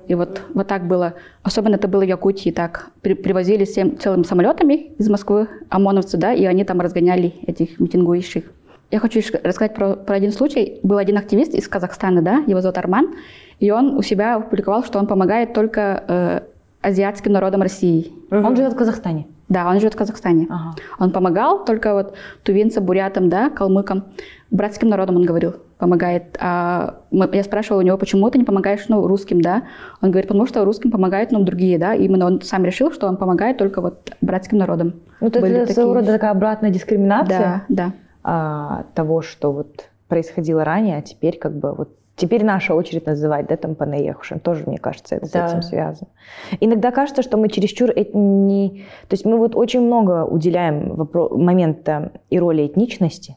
И вот, вот так было. Особенно это было в Якутии так. При, привозили всем целыми самолетами из Москвы ОМОНовцы, да, и они там разгоняли этих митингующих. Я хочу рассказать про, про один случай. Был один активист из Казахстана, да, его зовут Арман, и он у себя опубликовал, что он помогает только э, азиатским народам России. Угу. Он живет в Казахстане? Да, он живет в Казахстане. Ага. Он помогал только вот тувинцам, бурятам, да, калмыкам, братским народам, он говорил помогает. А я спрашивала у него, почему ты не помогаешь ну, русским, да? Он говорит, потому что русским помогают нам ну, другие, да? Именно он сам решил, что он помогает только вот братским народам. Ну, это Были своего рода такая обратная дискриминация да, да. А, того, что вот происходило ранее, а теперь как бы вот Теперь наша очередь называть, да, там Панаехушин. Тоже, мне кажется, это да. с этим связано. Иногда кажется, что мы чересчур не... То есть мы вот очень много уделяем вопро... момента и роли этническности,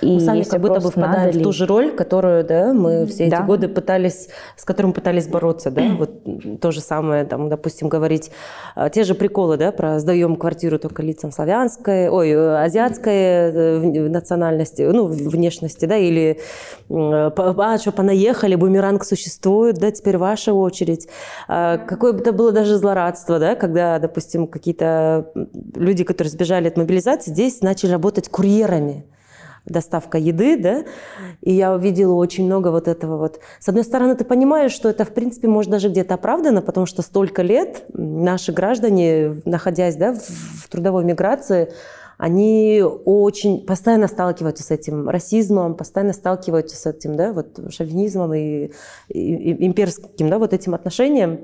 и мы сами как будто бы впадаем в ту же роль, которую да, мы все эти да. годы пытались, с которой мы пытались бороться. Да? Вот то же самое, там, допустим, говорить а, те же приколы да, про сдаем квартиру только лицам славянской, ой, азиатской э, национальности, ну, внешности, да, или а, что, понаехали, бумеранг существует, да, теперь ваша очередь. А, какое бы это было даже злорадство, да, когда, допустим, какие-то люди, которые сбежали от мобилизации, здесь начали работать курьерами доставка еды, да, и я увидела очень много вот этого вот. С одной стороны, ты понимаешь, что это, в принципе, может даже где-то оправдано, потому что столько лет наши граждане, находясь, да, в трудовой миграции, они очень постоянно сталкиваются с этим расизмом, постоянно сталкиваются с этим, да, вот шовинизмом и, и, и имперским, да, вот этим отношением.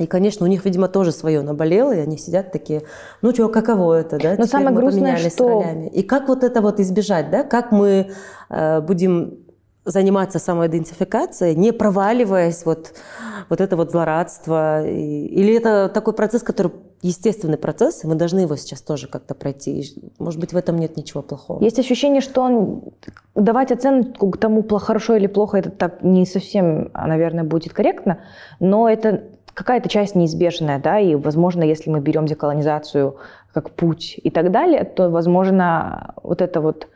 И, конечно, у них, видимо, тоже свое наболело, и они сидят такие, ну что, каково это, да? Но Теперь самое мы грустное, поменялись что... ролями. И как вот это вот избежать, да? Как мы э, будем заниматься самоидентификацией, не проваливаясь вот, вот это вот злорадство? И, или это такой процесс, который естественный процесс, и мы должны его сейчас тоже как-то пройти? Может быть, в этом нет ничего плохого? Есть ощущение, что он, давать оценку к тому, хорошо или плохо, это так не совсем, наверное, будет корректно, но это какая-то часть неизбежная, да, и, возможно, если мы берем деколонизацию как путь и так далее, то, возможно, вот это вот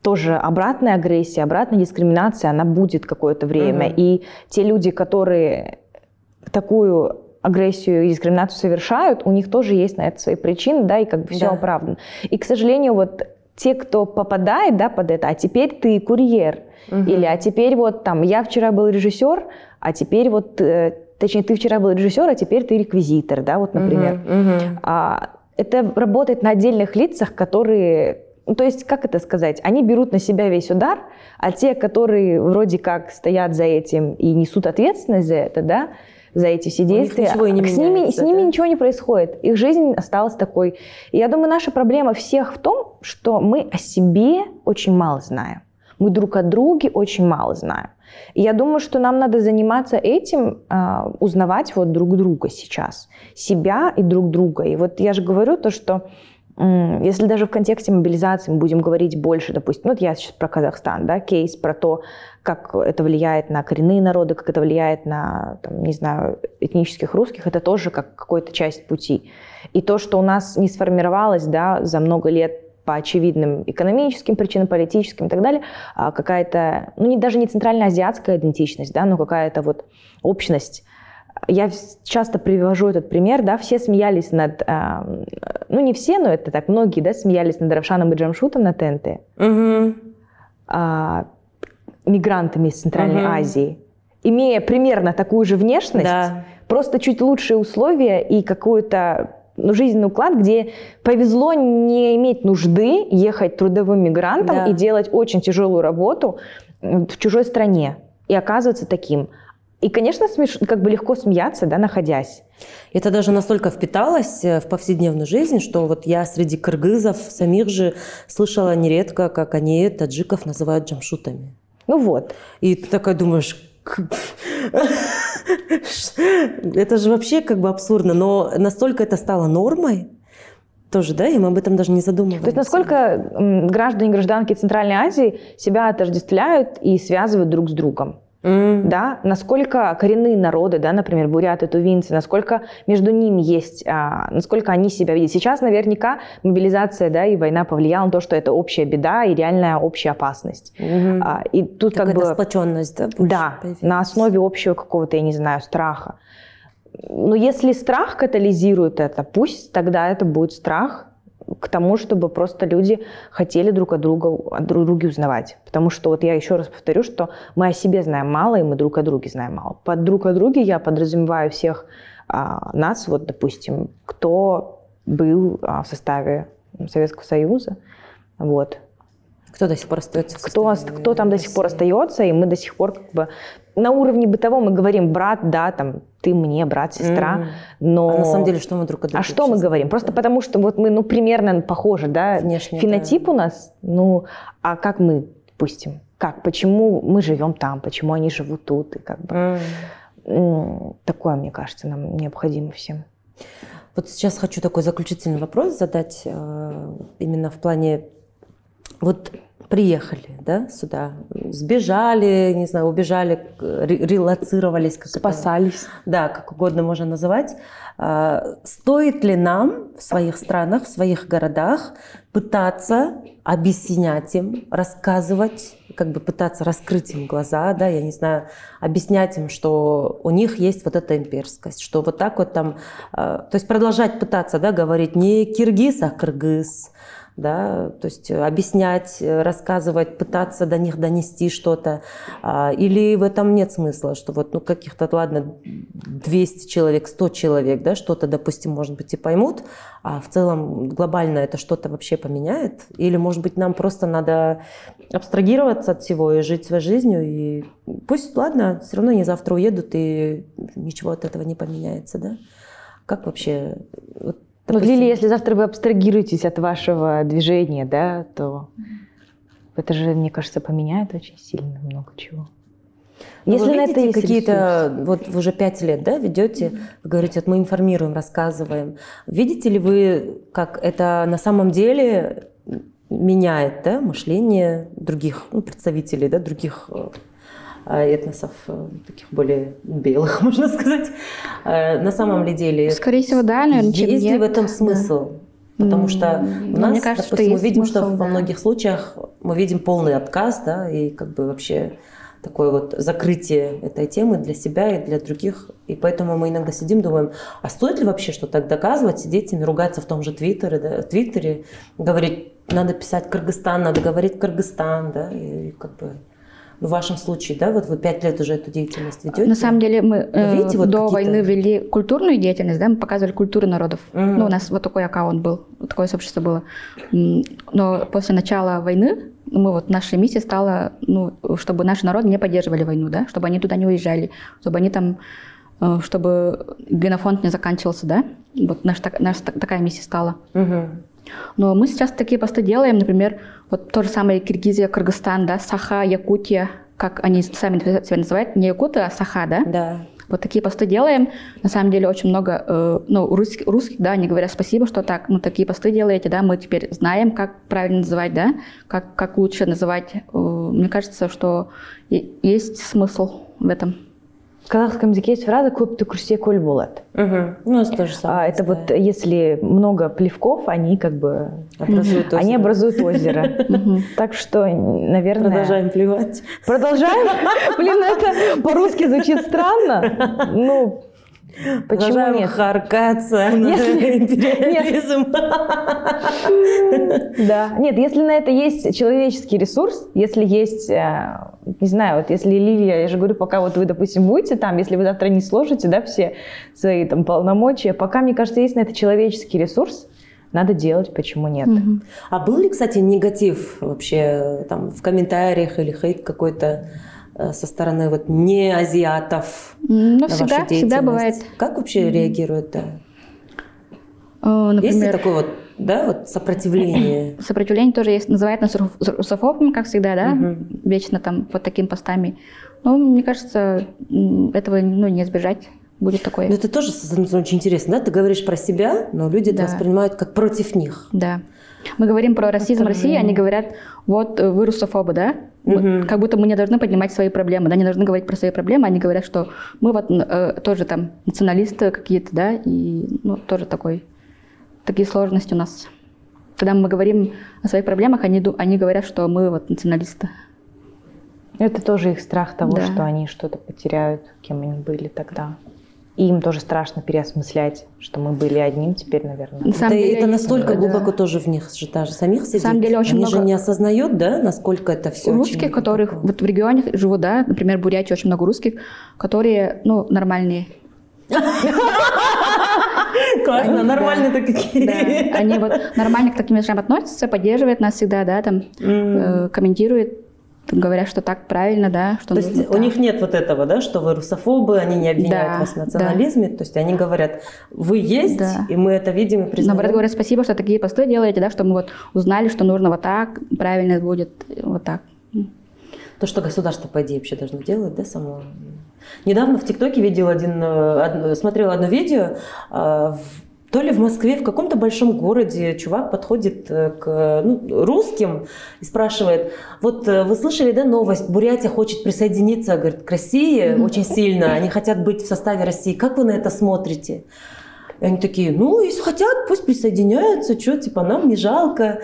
тоже обратная агрессия, обратная дискриминация, она будет какое-то время. Mm-hmm. И те люди, которые такую агрессию и дискриминацию совершают, у них тоже есть на это свои причины, да, и как бы все да. оправдано. И, к сожалению, вот те, кто попадает, да, под это, а теперь ты курьер, угу. или а теперь вот там, я вчера был режиссер, а теперь вот э, точнее, ты вчера был режиссер, а теперь ты реквизитор, да, вот, например. Uh-huh, uh-huh. А, это работает на отдельных лицах, которые ну, то есть, как это сказать, они берут на себя весь удар, а те, которые вроде как стоят за этим и несут ответственность за это, да, за эти все действия, ничего не с, ними, с ними ничего не происходит. Их жизнь осталась такой. И я думаю, наша проблема всех в том, что мы о себе очень мало знаем. Мы друг о друге очень мало знаем. И я думаю, что нам надо заниматься этим, э, узнавать вот друг друга сейчас, себя и друг друга. И вот я же говорю то, что если даже в контексте мобилизации мы будем говорить больше, допустим, вот я сейчас про Казахстан, да, кейс про то, как это влияет на коренные народы, как это влияет на, там, не знаю, этнических русских, это тоже как какая-то часть пути. И то, что у нас не сформировалось, да, за много лет по очевидным экономическим причинам, политическим и так далее, а какая-то, ну не, даже не центральноазиатская идентичность, да, но какая-то вот общность. Я часто привожу этот пример, да, все смеялись над, э, ну не все, но это так, многие, да, смеялись над Равшаном и Джамшутом на ТНТ, Угу. э, мигрантами из Центральной Мгм. Азии, имея примерно такую же внешность, Да. просто чуть лучшие условия и какой-то ну, жизненный уклад, где повезло не иметь нужды ехать трудовым мигрантом Да. и делать очень тяжелую работу в чужой стране и оказываться таким. И, конечно, смеш... как бы легко смеяться, да, находясь. Это даже настолько впиталось э, в повседневную жизнь, что вот я среди кыргызов самих же слышала нередко, как они таджиков называют джамшутами. Ну вот. И ты такая думаешь, «К- это же вообще как бы абсурдно, но настолько это стало нормой, тоже, да, и мы об этом даже не задумываемся. То есть насколько граждане и гражданки Центральной Азии себя отождествляют и связывают друг с другом. М. да, насколько коренные народы, да, например, буряты, тувинцы, насколько между ними есть, а, насколько они себя видят. Сейчас наверняка мобилизация, да, и война повлияла на то, что это общая беда и реальная общая опасность. Мгм. А, и тут Такая как бы, сплоченность, да? да, появилась. на основе общего какого-то, я не знаю, страха. Но если страх катализирует это, пусть тогда это будет страх к тому, чтобы просто люди хотели друг от друга, о друг друге узнавать. Потому что вот я еще раз повторю, что мы о себе знаем мало, и мы друг о друге знаем мало. Под друг о друге я подразумеваю всех а, нас, вот, допустим, кто был а, в составе Советского Союза, вот, Кто до сих пор остается? кто, кто там до сих пор остается, и мы до сих пор как бы на уровне бытовом мы говорим брат, да, там ты мне, брат, сестра, Мгм. но А на самом деле, что мы друг от друга а что мы говорим? Просто да? потому что вот мы, ну, примерно похожи, да, Внешне, фенотип у нас, ну, а как мы, допустим, как, почему мы живем там, почему они живут тут, и как бы м, такое, мне кажется, нам необходимо всем. Вот сейчас хочу такой заключительный вопрос задать э, именно в плане вот приехали, да, сюда, сбежали, не знаю, убежали, ре- релацировались, как это- Спасались. да, как угодно можно называть. А, Стоит ли нам в своих странах, в своих городах пытаться объяснять им, рассказывать, как бы пытаться раскрыть им глаза, да, я не знаю, объяснять им, что у них есть вот эта имперскость, что вот так вот там, а, то есть продолжать пытаться, да, говорить не киргиз, а кыргыз, да, то есть объяснять, э, рассказывать, пытаться до них донести что-то, А, или в этом нет смысла, что вот, ну, каких-то, ладно, 200 человек, 100 человек, да, что-то, допустим, может быть, и поймут, а в целом глобально это что-то вообще поменяет, или, может быть, нам просто надо абстрагироваться от всего и жить своей жизнью, и пусть, ладно, все равно они завтра уедут, и ничего от этого не поменяется, да? Как вообще... вот, Ну, Лили, если завтра вы абстрагируетесь от вашего движения, да, то это же, мне кажется, поменяет очень сильно много чего. Ну, Если вы видите это какие-то, вот вы уже пять лет, да, ведете, вы говорите, вот мы информируем, рассказываем. Видите ли вы, как это на самом деле меняет, да, мышление других, ну, представителей, да, других э, этносов, э, таких более белых, можно сказать. Э, На самом ли деле Скорее всего, да, наверное, есть ли нет. в этом смысл? Потому что у ну, нас, мне кажется, что допустим, мы видим, что смысл, во да. многих случаях мы видим полный отказ, да, и как бы вообще такое вот закрытие этой темы для себя и для других. И поэтому мы иногда сидим, думаем, а стоит ли вообще что-то доказывать, сидеть ими, ругаться в том же Твиттере, да, Твиттере, говорить, надо писать Кыргызстан, надо говорить Кыргызстан, да, и как бы ну, в вашем случае, да, вот вы пять лет уже эту деятельность ведете. На самом деле мы э, видите вот до войны вели культурную деятельность, да, мы показывали культуру народов. Мгм. Ну, у нас вот такой аккаунт был такое сообщество было. Но после начала войны мы вот нашей миссией стала, ну, чтобы наши народы не поддерживали войну, да, чтобы они туда не уезжали, чтобы они там, э, чтобы генофонд не заканчивался, да. Вот наша, наша такая миссия стала. Угу. Но мы сейчас такие посты делаем, например, вот то же самое Киргизия, Кыргызстан, да, Саха, Якутия, как они сами себя называют, не якуты, а Саха, да? Да. Вот такие посты делаем. На самом деле очень много, э, ну, русских, русских, да, они говорят спасибо, что так, ну, такие посты делаете, да, мы теперь знаем, как правильно называть, да, как, как лучше называть. Э, мне кажется, что есть смысл в этом. В казахском языке есть фраза «көпті күрсе көл болады». Угу. Ну, это то же самое. А, это вот если много плевков, они как бы... Образуют озеро. Они образуют озеро. Так что, наверное... Продолжаем плевать. Продолжаем? Блин, это по-русски звучит странно. Ну, Почему нет? харкаться на империализм. Да. Нет, если на это есть человеческий ресурс, если есть, э, не знаю, вот если Лилия, я же говорю, пока вот вы, допустим, будете там, если вы завтра не сложите, да, все свои там полномочия, пока, мне кажется, есть на это человеческий ресурс, надо делать, почему нет. Угу. А был ли, кстати, негатив вообще там в комментариях или хейт какой-то? Э, со стороны вот не азиатов ну, на всегда, всегда бывает. Как вообще реагируют? Да? Например, есть ли такое вот, да, вот сопротивление? Сопротивление тоже есть. Называют нас русофобами, как всегда, да, угу. вечно там вот такими постами. Ну, мне кажется, этого ну, не избежать будет такое. Но это тоже очень интересно, да? Ты говоришь про себя, но люди да. это воспринимают как против них. Да. Мы говорим про расизм России, они говорят, вот э, вы русофобы, да? Угу. Как будто мы не должны поднимать свои проблемы, да, не должны говорить про свои проблемы. Они говорят, что мы вот э, тоже там националисты какие-то, да, и ну, тоже такой, такие сложности у нас. Когда мы говорим о своих проблемах, они, они говорят, что мы вот националисты. Это тоже их страх того, да. что они что-то потеряют, кем они были тогда. И им тоже страшно переосмыслять, что мы были одним теперь, наверное. На деле, это настолько да. глубоко тоже в них же даже самих сидит. На самом деле очень Они много... же не осознают, да, насколько это все Русских, которых глубоко. вот в регионе живут, да, например, в Бурятии очень много русских, которые, ну, нормальные. Классно, нормальные-то какие. Они вот нормально к таким вещам относятся, поддерживают нас всегда, да, там, э, комментируют говорят, что так правильно, да, что То есть так. у них нет вот этого, да, что вы русофобы, они не обвиняют да, вас в национализме, да. то есть они говорят, вы есть, да. и мы это видим и признаем. Наоборот, говорят, спасибо, что такие посты делаете, да, что мы вот узнали, что нужно вот так, правильно будет вот так. То, что государство, по идее, вообще должно делать, да, само. Недавно в ТикТоке видел один, э, смотрел одно видео, а, то ли в Москве, в каком-то большом городе чувак подходит э, к ну, русским и спрашивает, вот э, вы слышали, да, новость, Бурятия хочет присоединиться, говорит, к России очень сильно, они хотят быть в составе России, как вы на это смотрите? И они такие, ну, если хотят, пусть присоединяются, что, типа, нам не жалко.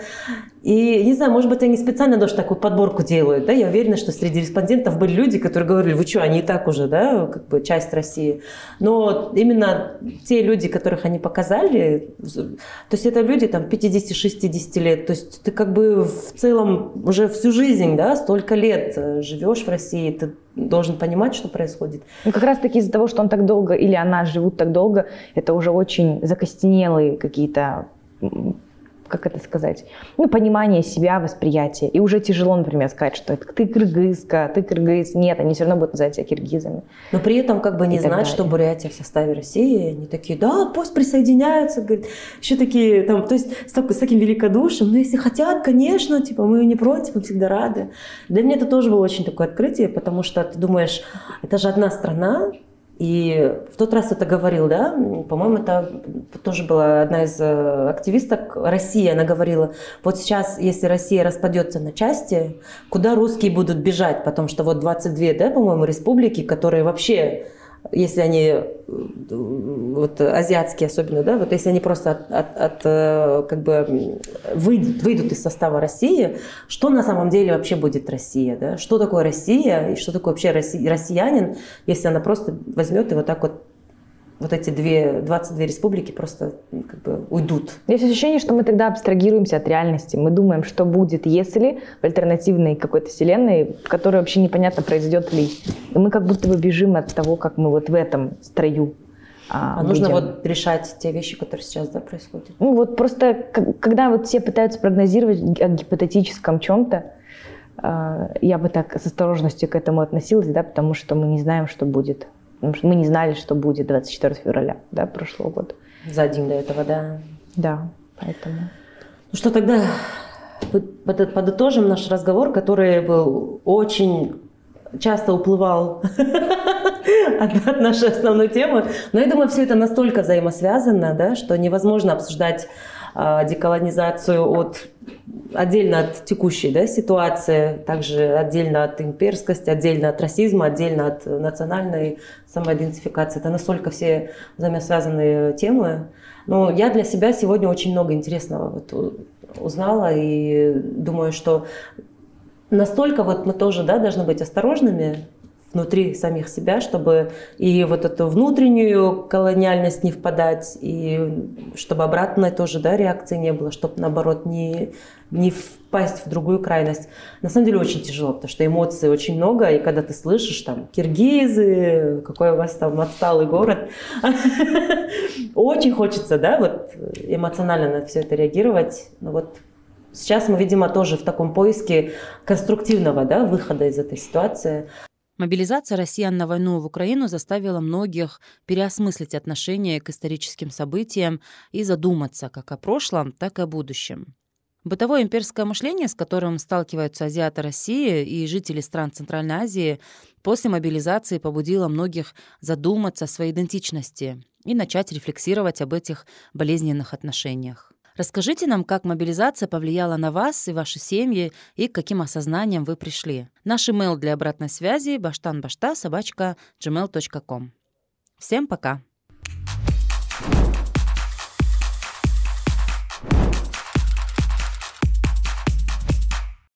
И, не знаю, может быть, они специально даже такую подборку делают, да, я уверена, что среди респондентов были люди, которые говорили, вы что, они и так уже, да, как бы часть России. Но именно те люди, которых они показали, то есть это люди там 50-60 лет, то есть ты как бы в целом уже всю жизнь, да, столько лет живешь в России, ты должен понимать, что происходит. Ну, как раз-таки из-за того, что он так долго или она живут так долго, это уже очень закостенелые какие-то как это сказать, ну, понимание себя, восприятие. И уже тяжело, например, сказать, что это ты кыргызка, ты кыргыз. Нет, они все равно будут называть себя киргизами. Но при этом как бы не знать, что Бурятия в составе России. Они такие, да, пусть присоединяются. Говорит, еще такие, там, то есть с, так, с таким великодушием. Ну, если хотят, конечно, типа, мы не против, мы всегда рады. Для меня это тоже было очень такое открытие, потому что ты думаешь, это же одна страна, и в тот раз это говорил, да, по-моему, это тоже была одна из э, активисток России, она говорила, вот сейчас, если Россия распадется на части, куда русские будут бежать, потому что вот 22, да, по-моему, республики, которые вообще если они э, вот азиатские особенно, да, вот если они просто от, от, от э, как бы выйдут, выйдут из состава России, что на самом деле вообще будет Россия, да? Что такое Россия и что такое вообще россиянин, если она просто возьмет и вот так вот вот эти две, 22 республики просто как бы уйдут. Есть ощущение, что мы тогда абстрагируемся от реальности. Мы думаем, что будет, если в альтернативной какой-то вселенной, в которой вообще непонятно, произойдет ли. И мы как будто бы бежим от того, как мы вот в этом строю. А, а нужно вот решать те вещи, которые сейчас да, происходят? Ну вот просто, когда вот все пытаются прогнозировать о гипотетическом чем-то, а, я бы так с осторожностью к этому относилась, да, потому что мы не знаем, что будет. Потому что мы не знали, что будет 24 февраля да, прошлого года. За день до этого, да. Да, поэтому. Ну что тогда подытожим наш разговор, который был очень часто уплывал от нашей основной темы. Но я думаю, все это настолько взаимосвязано, да, что невозможно обсуждать деколонизацию от, отдельно от текущей да, ситуации, также отдельно от имперскости, отдельно от расизма, отдельно от национальной самоидентификации. Это настолько все взаимосвязанные темы. Но я для себя сегодня очень много интересного вот узнала и думаю, что настолько вот мы тоже да, должны быть осторожными внутри самих себя, чтобы и вот эту внутреннюю колониальность не впадать, и чтобы обратной тоже да, реакции не было, чтобы наоборот не, не впасть в другую крайность. На самом деле очень тяжело, потому что эмоций очень много, и когда ты слышишь там киргизы, какой у вас там отсталый город, очень хочется, да, вот эмоционально на все это реагировать, но вот Сейчас мы, видимо, тоже в таком поиске конструктивного да, выхода из этой ситуации. Мобилизация россиян на войну в Украину заставила многих переосмыслить отношение к историческим событиям и задуматься как о прошлом, так и о будущем. Бытовое имперское мышление, с которым сталкиваются азиаты России и жители стран Центральной Азии, после мобилизации побудило многих задуматься о своей идентичности и начать рефлексировать об этих болезненных отношениях. Расскажите нам, как мобилизация повлияла на вас и ваши семьи, и к каким осознаниям вы пришли. Наш email для обратной связи баштанбашта собачка gmail.com. Всем пока!